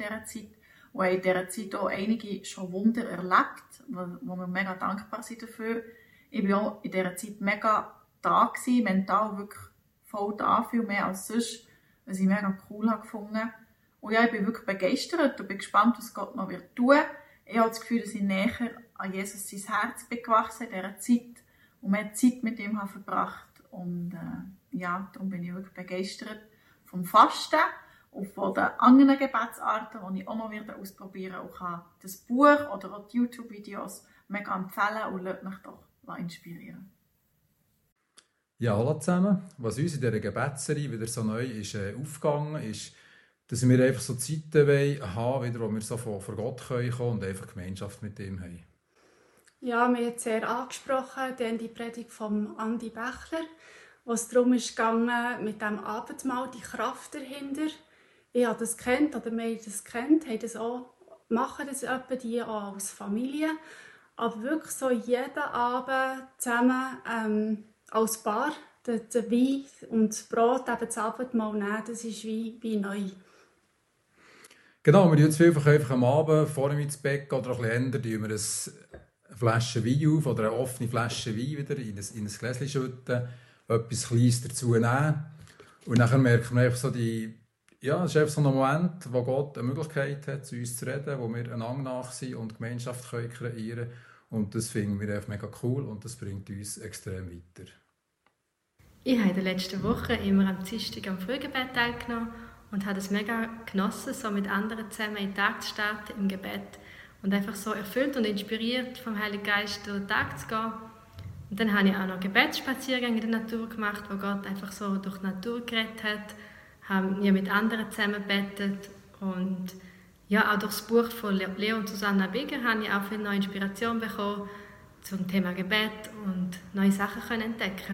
in dieser Zeit und haben in dieser Zeit auch einige schon Wunder erlebt, wo, wo wir mega dankbar sind dafür. Ich war auch in dieser Zeit mega da gewesen, mental wirklich voll da, viel mehr als sonst, was ich mega cool habe gefunden. Und ja, ich bin wirklich begeistert und bin gespannt, was Gott noch wird tun. Ich habe das Gefühl, dass ich näher an Jesus sein Herz bin gewachsen in dieser Zeit und mehr Zeit mit ihm habe verbracht. Und äh, ja, darum bin ich wirklich begeistert vom Fasten und von den anderen Gebetsarten, die ich auch noch wieder ausprobieren und kann das Buch oder auch die YouTube-Videos mega empfehlen und lasst mich doch inspirieren. Ja, hallo zusammen. Was uns in dieser Gebetsserie wieder so neu ist äh, aufgegangen, ist, dass wir einfach so Zeiten wollen, haben, wieder, wo wir so vor, vor Gott kommen können und einfach Gemeinschaft mit ihm haben. Ja, mir hat sehr angesprochen, dann die Predigt von Andi Bechler, wo es darum ging, mit dem Abendmahl die Kraft dahinter. Ich das kennt oder wir das kennt, haben das auch, machen das etwa die auch als Familie, aber wirklich so jeden Abend zusammen ähm, als Paar den, den Wein und das Brot eben das Abendmahl nehmen, das ist wie, wie neu. Genau, wir tun es vielfach einfach am Abend vor dem ins Bett oder ein bisschen ändern, tun wir eine Flasche Wein auf oder eine offene Flasche Wein wieder in ein, in ein Gläschen schütten, etwas Kleines dazu nehmen und dann merkt man einfach so die, ja, es ist einfach so ein Moment, wo Gott eine Möglichkeit hat, zu uns zu reden, wo wir einander nach sind und Gemeinschaft können kreieren können. Und das finden wir einfach mega cool und das bringt uns extrem weiter. Ich habe in den letzten Wochen immer am Dienstag am Frühgebet teilgenommen und habe es mega genossen, so mit anderen zusammen in den Tag zu starten im Gebet und einfach so erfüllt und inspiriert vom Heiligen Geist durch den Tag zu gehen. Und dann habe ich auch noch Gebetsspaziergänge in der Natur gemacht, wo Gott einfach so durch die Natur geredet hat, haben wir mit anderen zusammen gebetet und ja, auch durch das Buch von Leo und Susanna Bigger habe ich auch viel neue Inspiration bekommen zum Thema Gebet und neue Sachen können entdecken.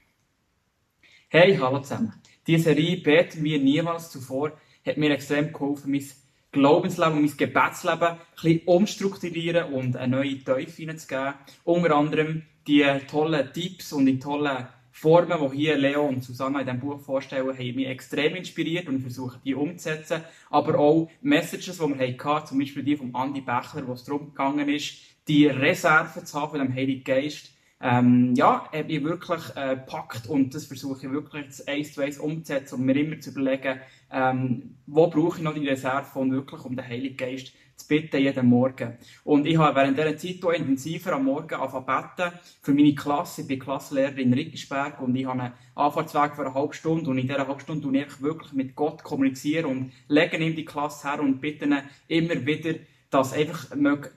Hey, hallo zusammen. Diese Serie «Beten wir niemals zuvor» hat mir extrem geholfen, mein Glaubensleben und mein Gebetsleben ein bisschen umstrukturieren und eine neue Tiefe hineinzugeben. Unter anderem die tollen Tipps und die tollen Formen, die hier Leo und Susanna in diesem Buch vorstellen, haben mich extrem inspiriert und versuche die umzusetzen. Aber auch Messages, die wir hatten, zum Beispiel die von Andy Bechler, wo es darum gegangen ist, die Reserve zu haben von dem Heiligen Geist, ähm, ja, habe ich wirklich äh, gepackt und das versuche ich wirklich eins zu eins umzusetzen und mir immer zu überlegen, ähm, wo brauche ich noch die Reserve von wirklich, um den Heiligen Geist zu bitten jeden Morgen. Und ich habe während dieser Zeit auch intensiver am Morgen angefangen für meine Klasse. Ich bin Klassenlehrer in Rickisberg und ich habe einen Anfahrtsweg für eine halbe Stunde und in dieser halben Stunde tue ich wirklich mit Gott kommunizieren und lege ihm die Klasse her und bitte ihn immer wieder, dass einfach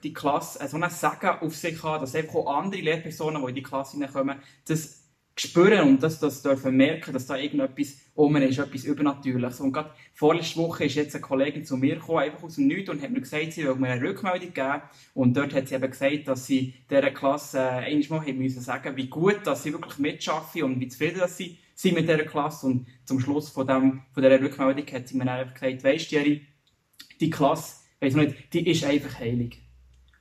die Klasse so einen Segen auf sich hat, dass einfach auch andere Lehrpersonen, die in die Klasse hineinkommen, das spüren und das, das dürfen merken, dass da irgendetwas um ist, etwas Übernatürliches. Und gerade vorletzte Woche ist jetzt eine Kollegin zu mir gekommen, einfach aus dem Nichts und hat mir gesagt, sie will mir eine Rückmeldung geben. Und dort hat sie eben gesagt, dass sie dieser Klasse äh, einmal haben müssen sagen, wie gut, dass sie wirklich mitschaffen und wie zufrieden dass sie sind mit dieser Klasse. Und zum Schluss von, dem, von dieser Rückmeldung hat sie mir einfach gesagt, weisst du, die Klasse, weiss nicht, die ist einfach heilig.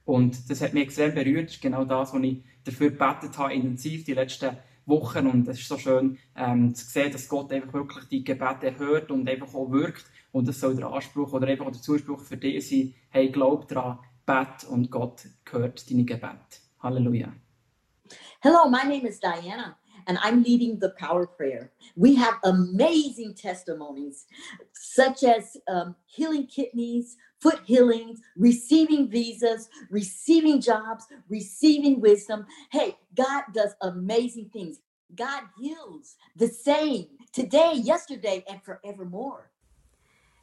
Und das hat mich extrem berührt. Das ist genau das, was ich dafür gebetet habe, intensiv die letzten Wochen. Und es ist so schön ähm, zu sehen, dass Gott einfach wirklich die Gebete hört und einfach auch wirkt. Und das soll der Anspruch oder einfach der Zuspruch für dich sein, hey, glaub daran, bet und Gott hört deine Gebete. Halleluja. Hello, my name is Diana. And I'm leading the power prayer. We have amazing testimonies, such as um, healing kidneys, foot healings, receiving visas, receiving jobs, receiving wisdom. Hey, God does amazing things. God heals the same today, yesterday, and forevermore.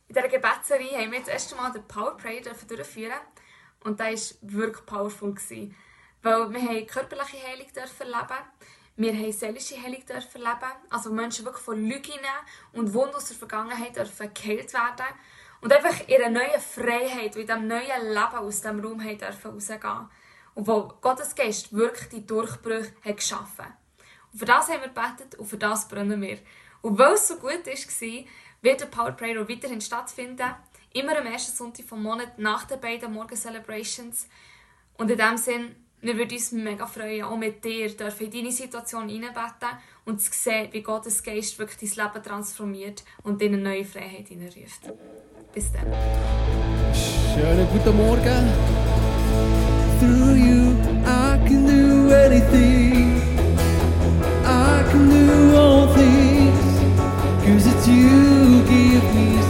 In dieser Gebetsserie haben wir das erste Mal den Power Prayer durchführen und das war wirklich powerful. Gewesen, weil wir haben körperliche Heilung erleben, wir haben seelische Heilung dürfen erleben, also Menschen wirklich von Lügen und Wunden aus der Vergangenheit dürfen geheilt werden und einfach ihre neue Freiheit, in diesem neuen Leben aus diesem Raum haben dürfen rausgehen. Und wo Gottes Geist wirklich die Durchbrüche hat geschaffen. Und für das haben wir gebetet und für das brennen wir. Und weil es so gut war, wird der Power Prayer auch weiterhin stattfinden. Immer am ersten Sonntag vom Monat nach den beiden Morgen Celebrations. Und in diesem Sinn, wir würden uns mega freuen, auch mit dir dürfen in deine Situation hineinbeten und zu sehen, wie Gottes Geist wirklich dein Leben transformiert und dir eine neue Freiheit hineinruft. Bis dann. Schönen guten Morgen. Through you I can do anything. I can do all things. Cause it's you give me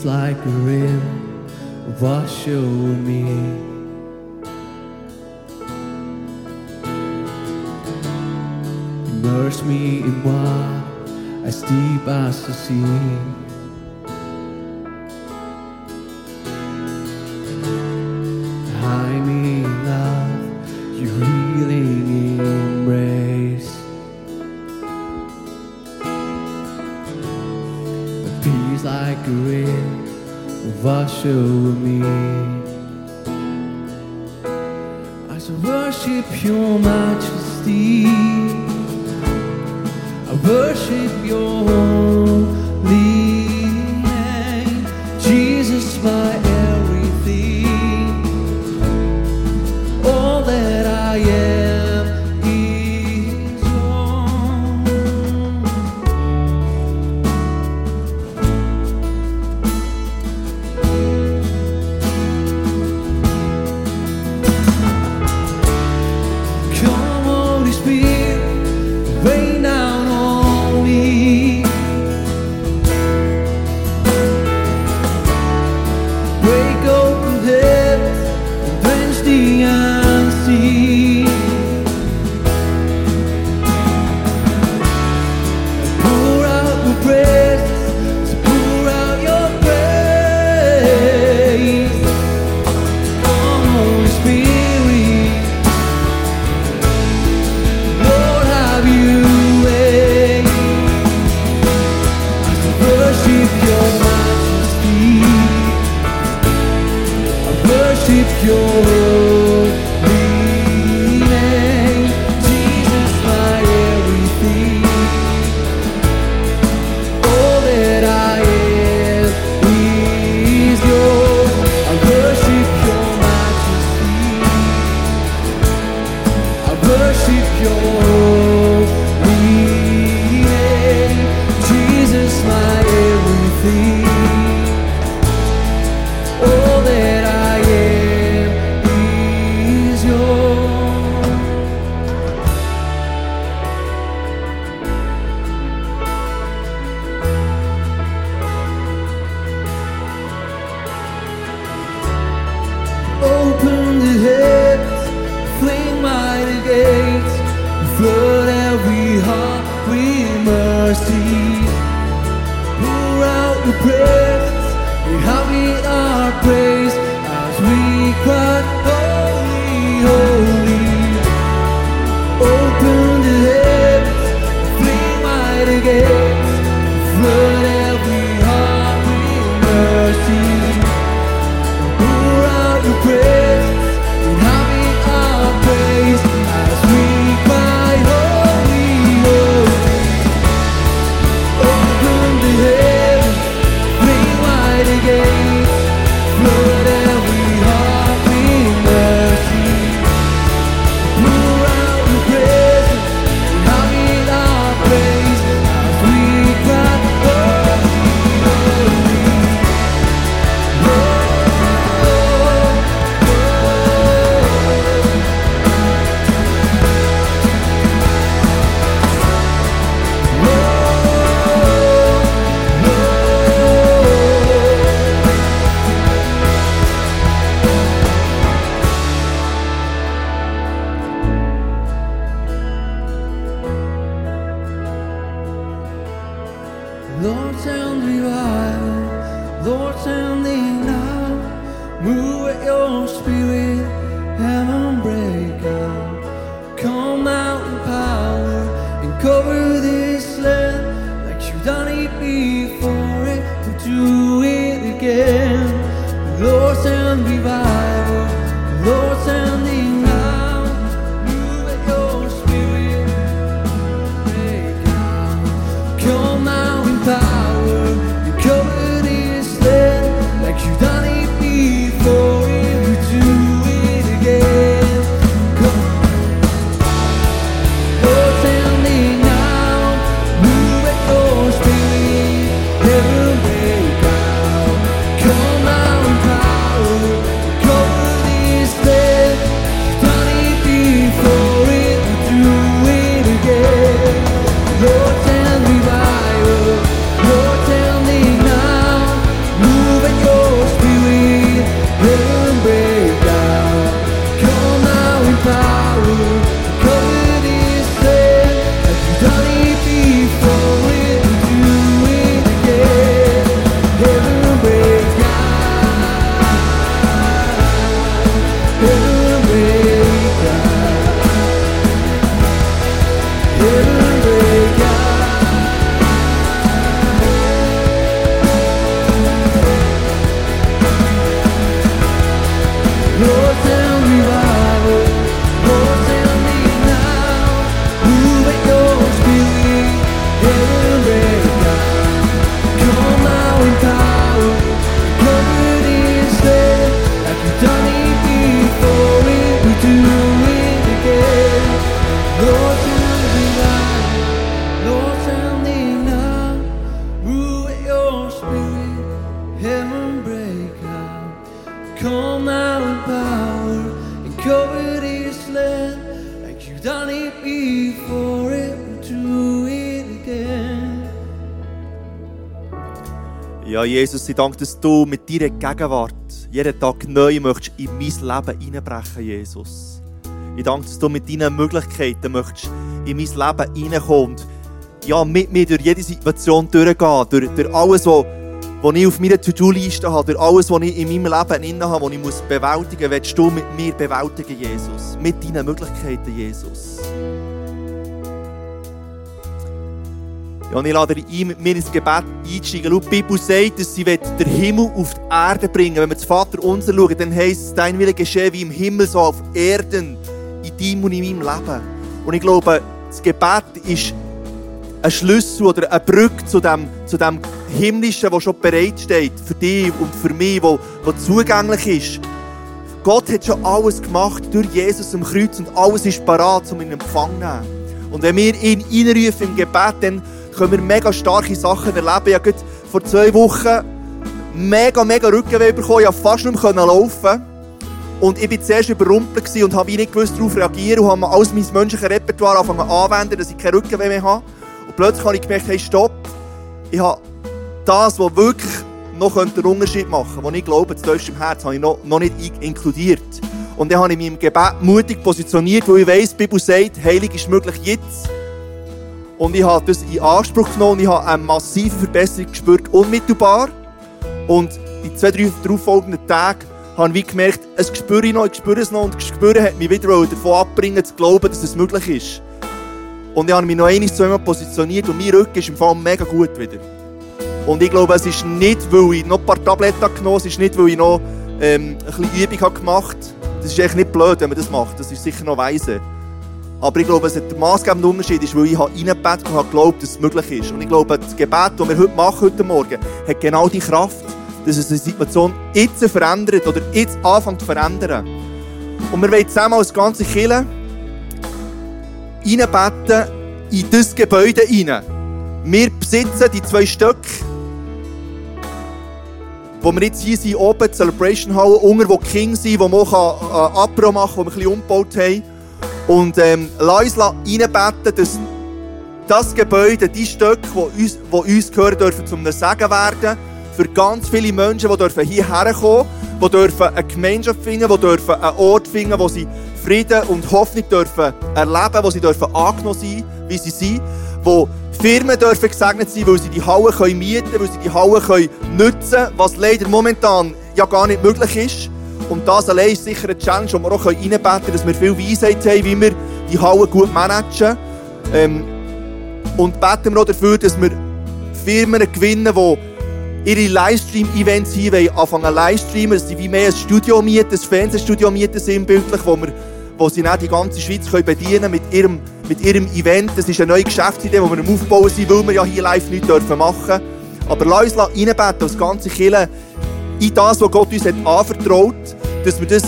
like a rim wash over me. Immerse me in what as deep as the sea. closer Jesus, ich danke, dass du mit deiner Gegenwart jeden Tag neu möchtest in mein Leben hineinbrechen, Jesus. Ich danke, dass du mit deinen Möglichkeiten möchtest in mein Leben hineinkommen und ja, mit mir durch jede Situation durchgehen, durch, durch alles, was, was ich auf meiner To-Do-Liste habe, durch alles, was ich in meinem Leben inne habe, was ich muss bewältigen muss, willst du mit mir bewältigen, Jesus. Mit deinen Möglichkeiten, Jesus. Ja, und ich lade dich ein, mit mir ins Gebet einzusteigen. Schau, die Bibel sagt, dass sie den Himmel auf die Erde bringen Wenn wir das Vater unser schauen, dann heisst es, dein Wille geschehe wie im Himmel, so auf Erden, in deinem und in meinem Leben. Und ich glaube, das Gebet ist ein Schlüssel oder eine Brücke zu dem, zu dem Himmlischen, das schon bereitsteht für dich und für mich, wo, wo zugänglich ist. Gott hat schon alles gemacht durch Jesus am Kreuz und alles ist parat, um ihn in Empfang zu nehmen. Und wenn wir ihn einrufen im Gebet, dann können wir mega starke Sachen erleben. Ich habe vor zwei Wochen mega, mega Rückenweh bekommen. Ich konnte fast nicht mehr laufen. Und ich war zuerst überrumpelt und habe nicht gewusst, darauf reagieren und habe alles mein menschliches Repertoire angefangen anwenden, dass ich keinen Rückenweh mehr habe. Und plötzlich habe ich gemerkt, hey, stopp, ich habe das, was wirklich noch einen Unterschied machen könnte, was ich glaube, das tiefste im Herz, habe ich noch, noch nicht inkludiert. Und dann habe ich mich im Gebet mutig positioniert, weil ich weiss, die Bibel sagt, Heilig ist möglich jetzt. Und ich habe das in Anspruch genommen und ich habe eine massive Verbesserung gespürt, unmittelbar. Und in zwei, drei darauffolgenden Tagen habe ich gemerkt, es spüre ich noch, ich spüre es noch und das Spüren hat mich wieder davon abbringen, zu glauben, dass es möglich ist. Und ich habe mich noch zu ihm positioniert und mein Rücken ist im Fall mega gut wieder. Und ich glaube, es ist nicht, weil ich noch ein paar Tabletten genommen habe, es ist nicht, weil ich noch ähm, ein bisschen Übung habe gemacht habe. Das ist echt nicht blöd, wenn man das macht. Das ist sicher noch weise. Aber ich glaube, es hat der maßgebende Unterschied ist, weil ich reingebetet und habe geglaubt, dass es möglich ist. Und ich glaube, das Gebet, das wir heute machen, heute Morgen, hat genau die Kraft, dass es eine Situation jetzt verändert oder jetzt anfängt zu verändern. Und wir wollen zusammen als ganze Kirche reinbeten in das Gebäude hinein. Wir besitzen die zwei Stücke, wo wir jetzt hier sind, oben, die Celebration Hall, unter, wo King sind, wo man auch äh, Apro machen kann, wo wir ein bisschen umgebaut haben. Und ähm, lass uns reinbeten, dass das Gebäude, die Stücke, die uns, die uns gehören, dürfen zum Segen werden für ganz viele Menschen, die dürfen hierher kommen, die dürfen eine Gemeinschaft finden, die dürfen einen Ort finden, wo sie Frieden und Hoffnung dürfen erleben, wo sie dürfen angenommen sein, wie sie sind, wo Firmen dürfen gesegnet sein, weil sie die Halle können mieten weil sie die Halle können nutzen was leider momentan ja gar nicht möglich ist. Und das allein ist sicher eine Challenge, wo wir auch reinbeten können, dass wir viel Weisheit haben, wie wir die Halle gut managen. Ähm, und beten wir auch dafür, dass wir Firmen gewinnen, die ihre Livestream-Events hier wollen, anfangen Livestreamen, dass sie wie mehr ein Studio mieten, ein Fernsehstudio mieten sinnbildlich, wo, wir, wo sie dann die ganze Schweiz können bedienen mit ihrem, mit ihrem Event. Das ist eine neue Geschäftsidee, die wir am Aufbauen sind, weil wir ja hier live nichts dürfen machen. Aber lass uns reinbeten, als ganze Kirche, in das, was Gott uns hat anvertraut, dass wir das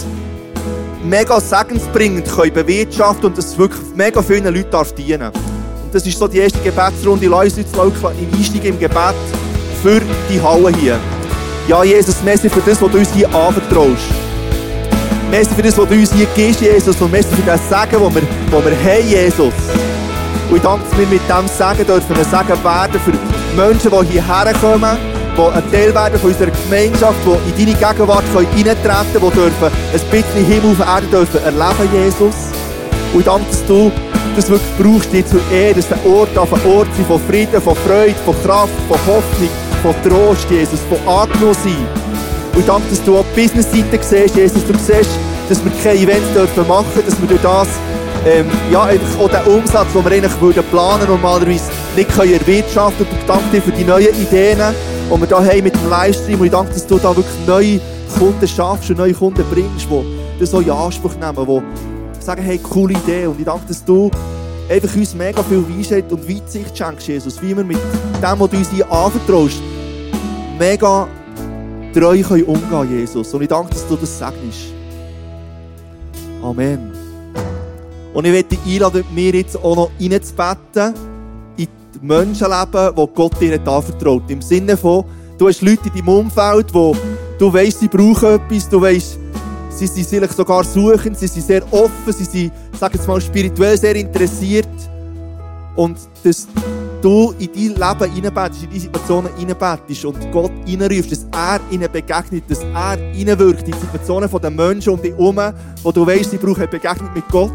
mega segensbringend können bewirtschaften und dass es wirklich mega vielen Leuten darf dienen Und das ist so die erste Gebetsrunde. Lass uns jetzt im Einstieg im Gebet für die Halle hier. Ja, Jesus, merci für das, was du uns hier anvertraust. Merci für das, was du uns hier gibst, Jesus. Und merci für das Segen, das wir, wir haben, Jesus. Und ich danke, dass wir mit diesem Segen dürfen ein Segen werden für Menschen, die hierher kommen, die ein Teil werden von unserer Gemeinschaft, die in deine Gegenwart eintreten können, die dürfen ein bisschen Himmel auf Erde dürfen erleben, Jesus. Und danke, dass du das wirklich brauchst, dir zu Ehre, dass der Ort auf ein Ort sein von Frieden, von Freude, von Kraft, von Hoffnung, von Trost, Jesus, von angenommen sein. Und danke, dass du auch die Business-Seite siehst, Jesus. Du siehst, dass wir keine Events dürfen machen dass wir durch das ähm, ja, einfach auch den Umsatz, den wir eigentlich würden planen normalerweise nicht können erwirtschaften. Und danke dir für die neuen Ideen, die wir hier haben mit dem Livestream. Und ich danke, dass du da wirklich neue Kunden schaffst und neue Kunden bringst, die das so in Anspruch nehmen, die sagen, hey, coole Idee. Und ich danke, dass du einfach uns mega viel Weisheit und Weitsicht schenkst, Jesus. Wie wir mit dem, was du uns hier anvertraust, mega treu können umgehen, Jesus. Und ich danke, dass du das segnest. Amen. Und ich möchte dich einladen, mit mir jetzt auch noch reinzubeten in die Menschenleben, die Gott dir anvertraut. Im Sinne von, du hast Leute in deinem Umfeld, wo du weißt, sie brauchen etwas, du weißt, sie sind vielleicht sogar suchend, sie sind sehr offen, sie sind, sag jetzt mal, spirituell sehr interessiert. Und dass du in dein Leben hineinbettest, in deine Situationen hineinbettest und Gott hineinrufst, dass er ihnen begegnet, dass er hineinwirkt in die Situationen der Menschen um dich herum, wo du weißt, sie brauchen eine Begegnung mit Gott.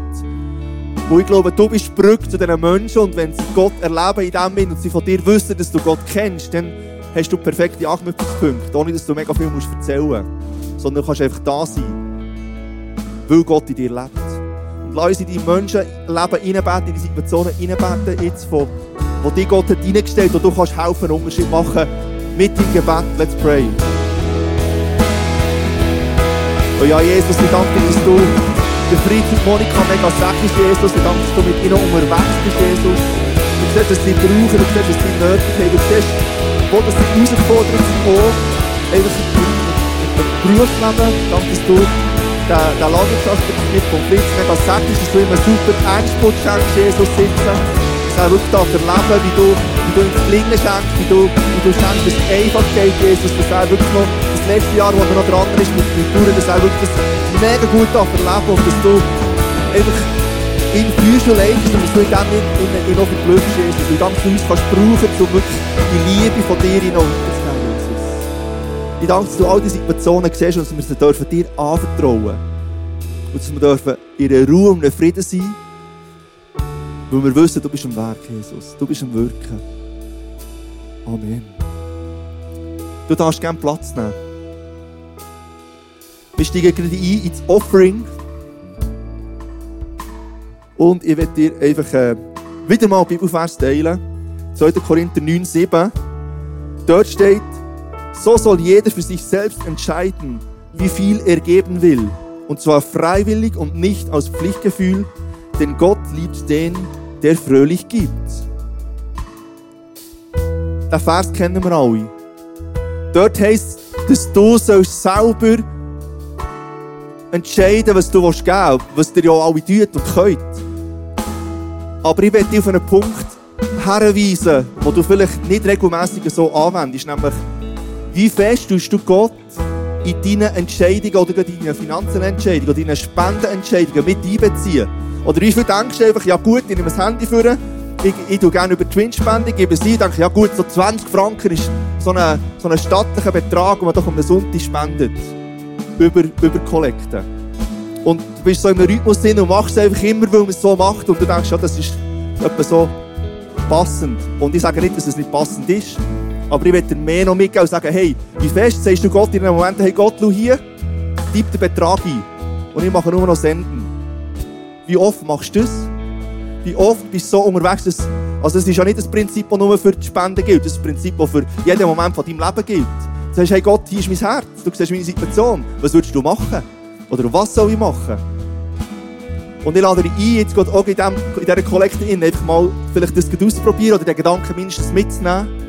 Wo ich glaube, du bist Brücke zu diesen Menschen und wenn sie Gott erleben in dem Moment und sie von dir wissen, dass du Gott kennst, dann hast du perfekte Anknüpfungspunkte, ohne dass du mega viel musst erzählen musst. Sondern du kannst einfach da sein, weil Gott in dir lebt. Und lass uns in dein Menschenleben hineinbeten, in die Situationen hineinbeten, jetzt, wo, wo dich Gott hat hineingestellt wo du kannst helfen, einen Unterschied machen mit deinem Gebet. Let's pray. Oh ja, Jesus, ich danke dir, dass du der Friedrich Monika mega segnest, Jesus. Ich danke, dass du mit ihnen unterwegs bist, Jesus. Du siehst, dass sie brauchen, du siehst, dass sie nötig haben. Du siehst, wo das die Herausforderungen sind, auch mit dem Berufsleben. Danke, dass du den, den Landwirtschaftsbetrieb vom Fritz mega segnest, dass du einen super Endspurt schenkst, Jesus, sitzen. Wirklich darf erleben, wie du, wie du ihm das Gelingen schenkst, wie du, wie du schenkst, dass einfach geht, Jesus, dass er wirklich noch das letzte Jahr, wo er noch dran ist mit den Touren, dass er wirklich das mega gut erleben und dass du einfach ihn führst und leitest und dass du in dem ihn, ihn, ihn noch verblüffst, Jesus. Und du uns kannst brauchen, um wirklich die Liebe von dir hinunterzunehmen, Jesus. Ich danke, dass du all diese Situationen siehst und dass wir sie dürfen dir anvertrauen Und dass wir dürfen in Ruhe und einem Frieden sein, weil wir wissen, du bist am Werk, Jesus. Du bist am Wirken. Amen. Du darfst gerne Platz nehmen. Wir steigen gerade ein ins Offering. Und ich werde dir einfach äh, wieder mal Bibelvers teilen. 2. Korinther 9, 7. Dort steht, so soll jeder für sich selbst entscheiden, wie viel er geben will. Und zwar freiwillig und nicht aus Pflichtgefühl, denn Gott liebt den, der fröhlich gibt. Den Vers kennen wir alle. Dort heisst, dass du sollst selber entscheiden, was du geben willst, was dir ja alle tut und könnt. Aber ich werde dich auf einen Punkt herweisen, wo du vielleicht nicht regelmäßig so anwendest, nämlich wie fest tust du Gott in deinen Entscheidungen oder in deinen Finanzenentscheidungen oder deinen Spendenentscheidungen mit einbeziehen. Oder wie viel denkst du einfach, ja gut, ich nehme das Handy vor, ich, ich tue gerne über Twin-Spende, gebe es denke, ja gut, so 20 Franken ist so ein so ein stattlicher Betrag, den man doch um einen Sonntag spendet. Über, über Kollekte. Und du bist so im Rhythmus drin und machst es einfach immer, weil man es so macht und du denkst, ja, das ist etwa so passend. Und ich sage nicht, dass es nicht passend ist, aber ich dir mehr noch mitgeben und sagen, hey, wie fest sagst du Gott in einem Moment, hey Gott, schau hier, gib den Betrag ein und ich mache nur noch senden. Wie oft machst du das? Wie oft bist du so unterwegs, dass, also das ist ja nicht das Prinzip, das nur für die Spenden gilt, das ist das Prinzip, das für jeden Moment von deinem Leben gilt. Du sagst, hey Gott, hier ist mein Herz, du siehst meine Situation, was würdest du machen? Oder was soll ich machen? Und ich lade dich ein, jetzt gerade auch in, dem, in dieser Kollekte in, einfach mal vielleicht das auszuprobieren oder den Gedanken mindestens mitzunehmen.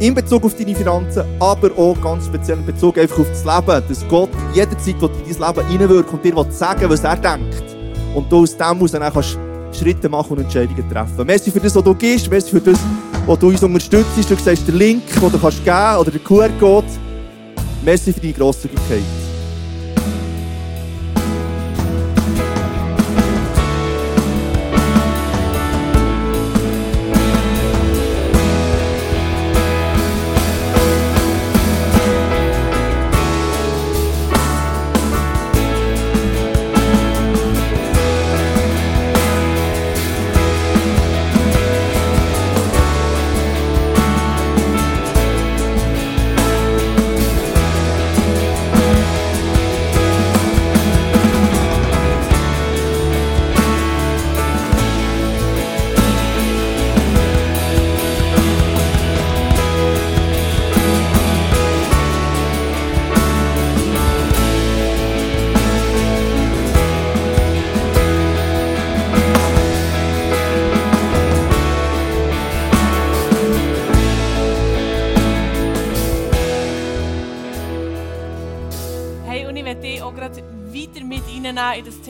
In Bezug auf deine Finanzen, aber auch ganz speziell in Bezug einfach auf das Leben, dass Gott jederzeit in dein Leben hineinwirkt und dir sagen was er denkt. Und du aus dem heraus dann kannst Schritte machen und Entscheidungen treffen. Merci für das, was du gibst, merci für das, was du uns unterstützt. Du siehst den Link, den du kannst geben oder den QR-Code. Merci für deine Grosszügigkeit.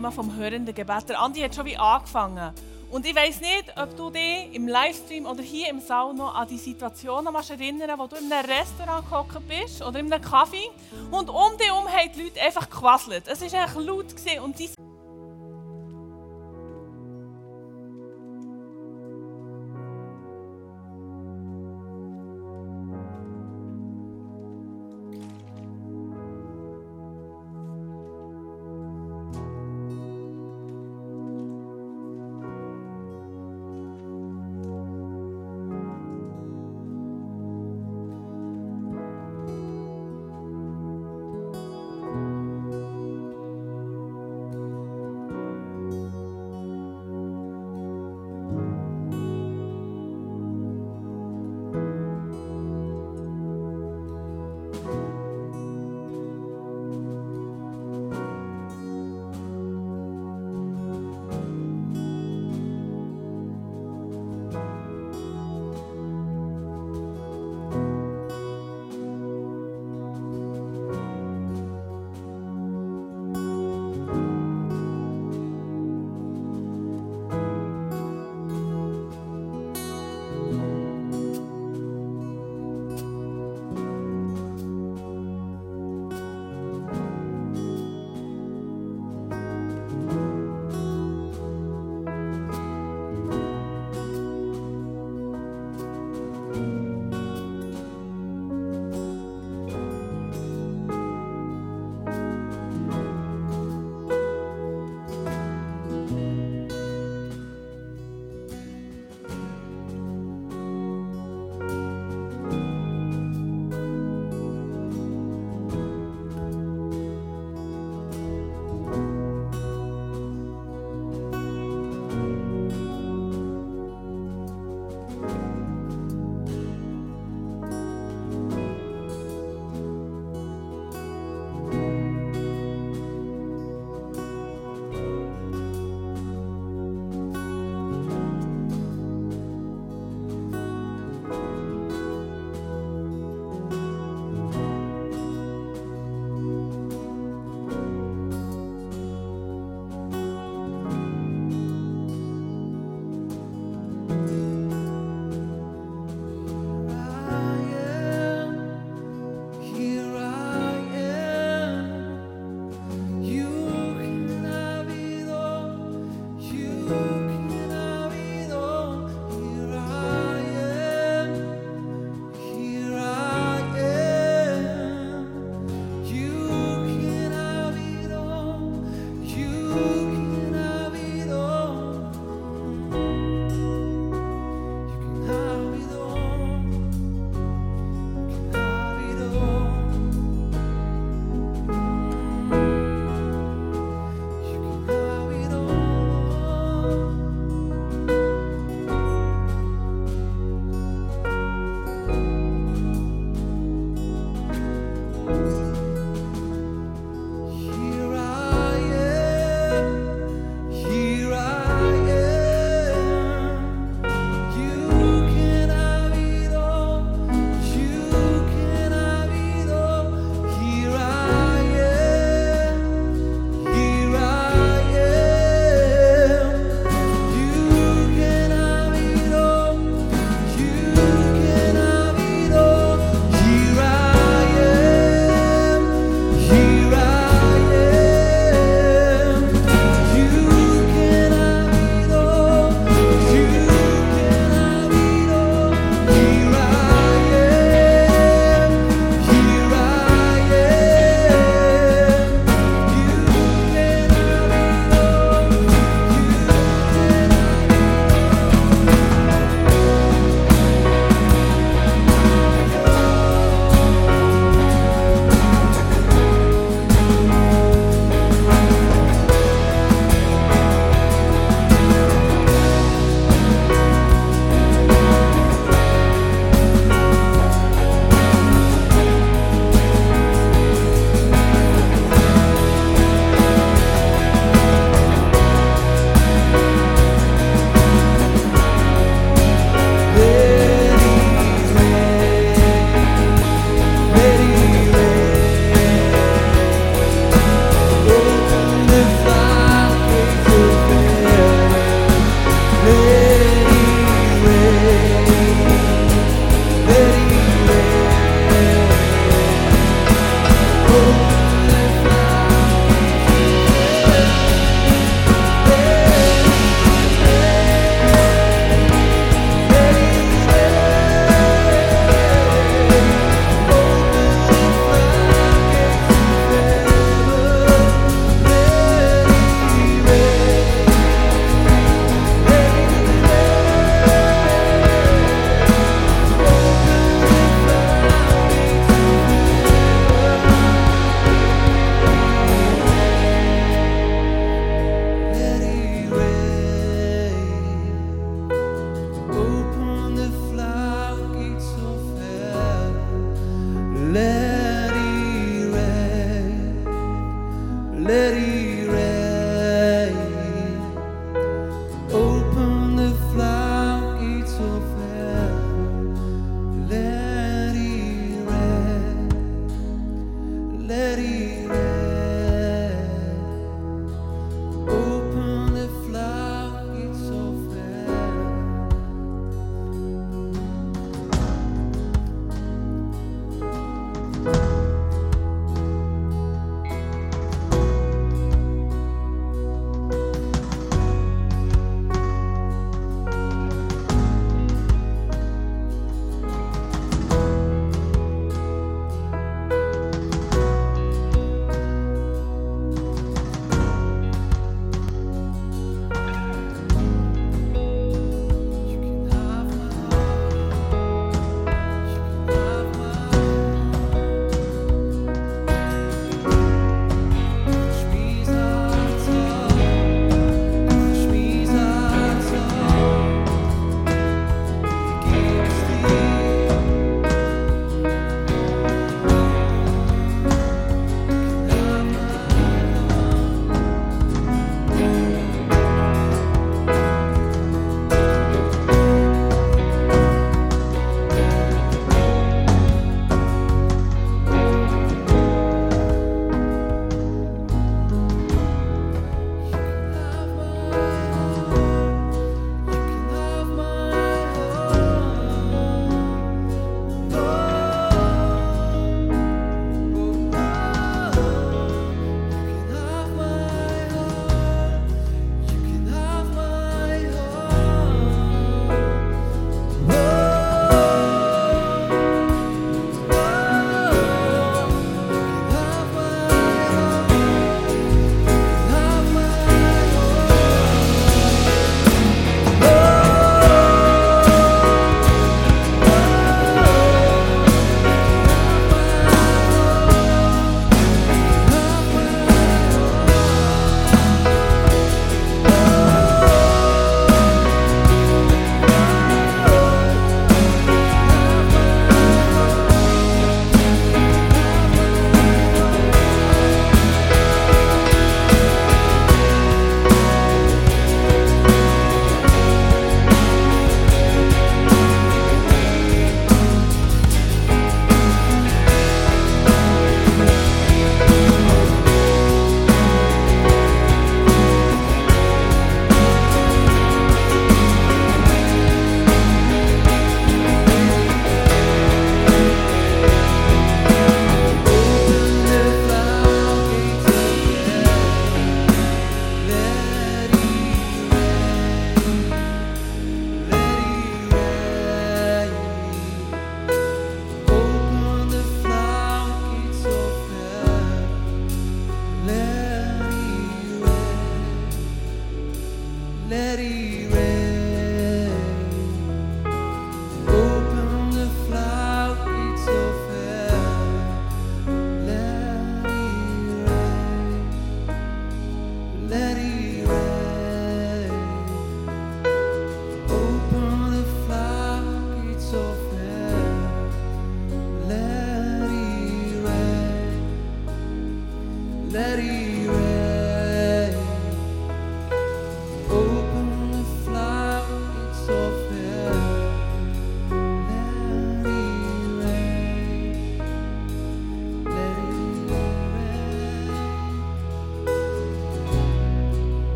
Thema vom hörenden Gebet. Der Andi hat schon wie angefangen. Und ich weiss nicht, ob du dich im Livestream oder hier im Saal noch an die Situationen kannst erinnern wo du in einem Restaurant gehockt bist oder in einem Kaffee und um dich herum haben die Leute einfach gequasselt. Es war einfach laut und die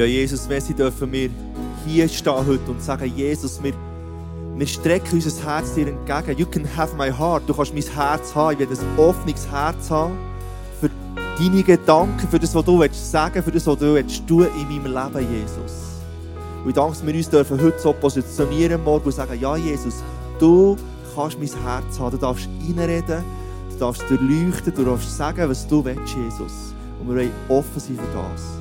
Ja, Jesus, merci dürfen wir hier stehen heute und sagen, Jesus, wir, wir strecken unser Herz dir entgegen. You can have my heart. Du kannst mein Herz haben. Ich will ein offenes Herz haben für deine Gedanken, für das, was du willst sagen, für das, was du willst tun in meinem Leben, Jesus. Und ich danke, dass wir uns dürfen heute so positionieren morgen und sagen, ja, Jesus, du kannst mein Herz haben. Du darfst reinreden, du darfst durchleuchten, du darfst sagen, was du willst, Jesus. Und wir wollen offen sein für das.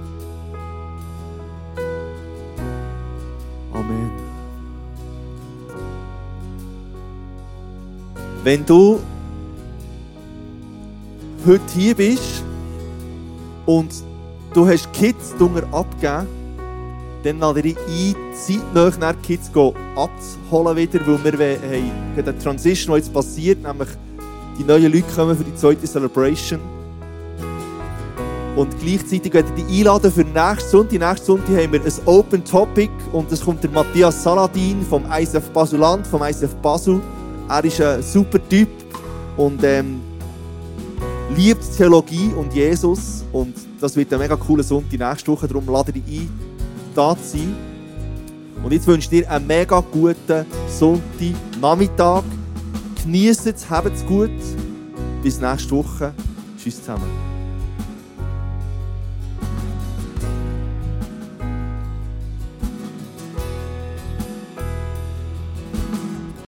Wenn du heute hier bist und du hast Kids drunter abgegeben, dann lade ich ein, zeitnah nach Kids abzuholen wieder, weil wir haben eine Transition, die jetzt passiert, nämlich die neuen Leute kommen für die zweite Celebration. Und gleichzeitig werde ich dich einladen für nächsten Sonntag. Nächsten Sonntag haben wir ein Open Topic und es kommt der Matthias Saladin vom ICF Basuland, vom ICF Basel. Er ist ein super Typ und ähm, liebt Theologie und Jesus. Und das wird ein mega cooler Sonntag nächste Woche. Darum lade ich dich ein, da zu sein. Und jetzt wünsche ich dir einen mega guten Sonntag-Nachmittag. Genießt es, habt es gut. Bis nächste Woche. Tschüss zusammen.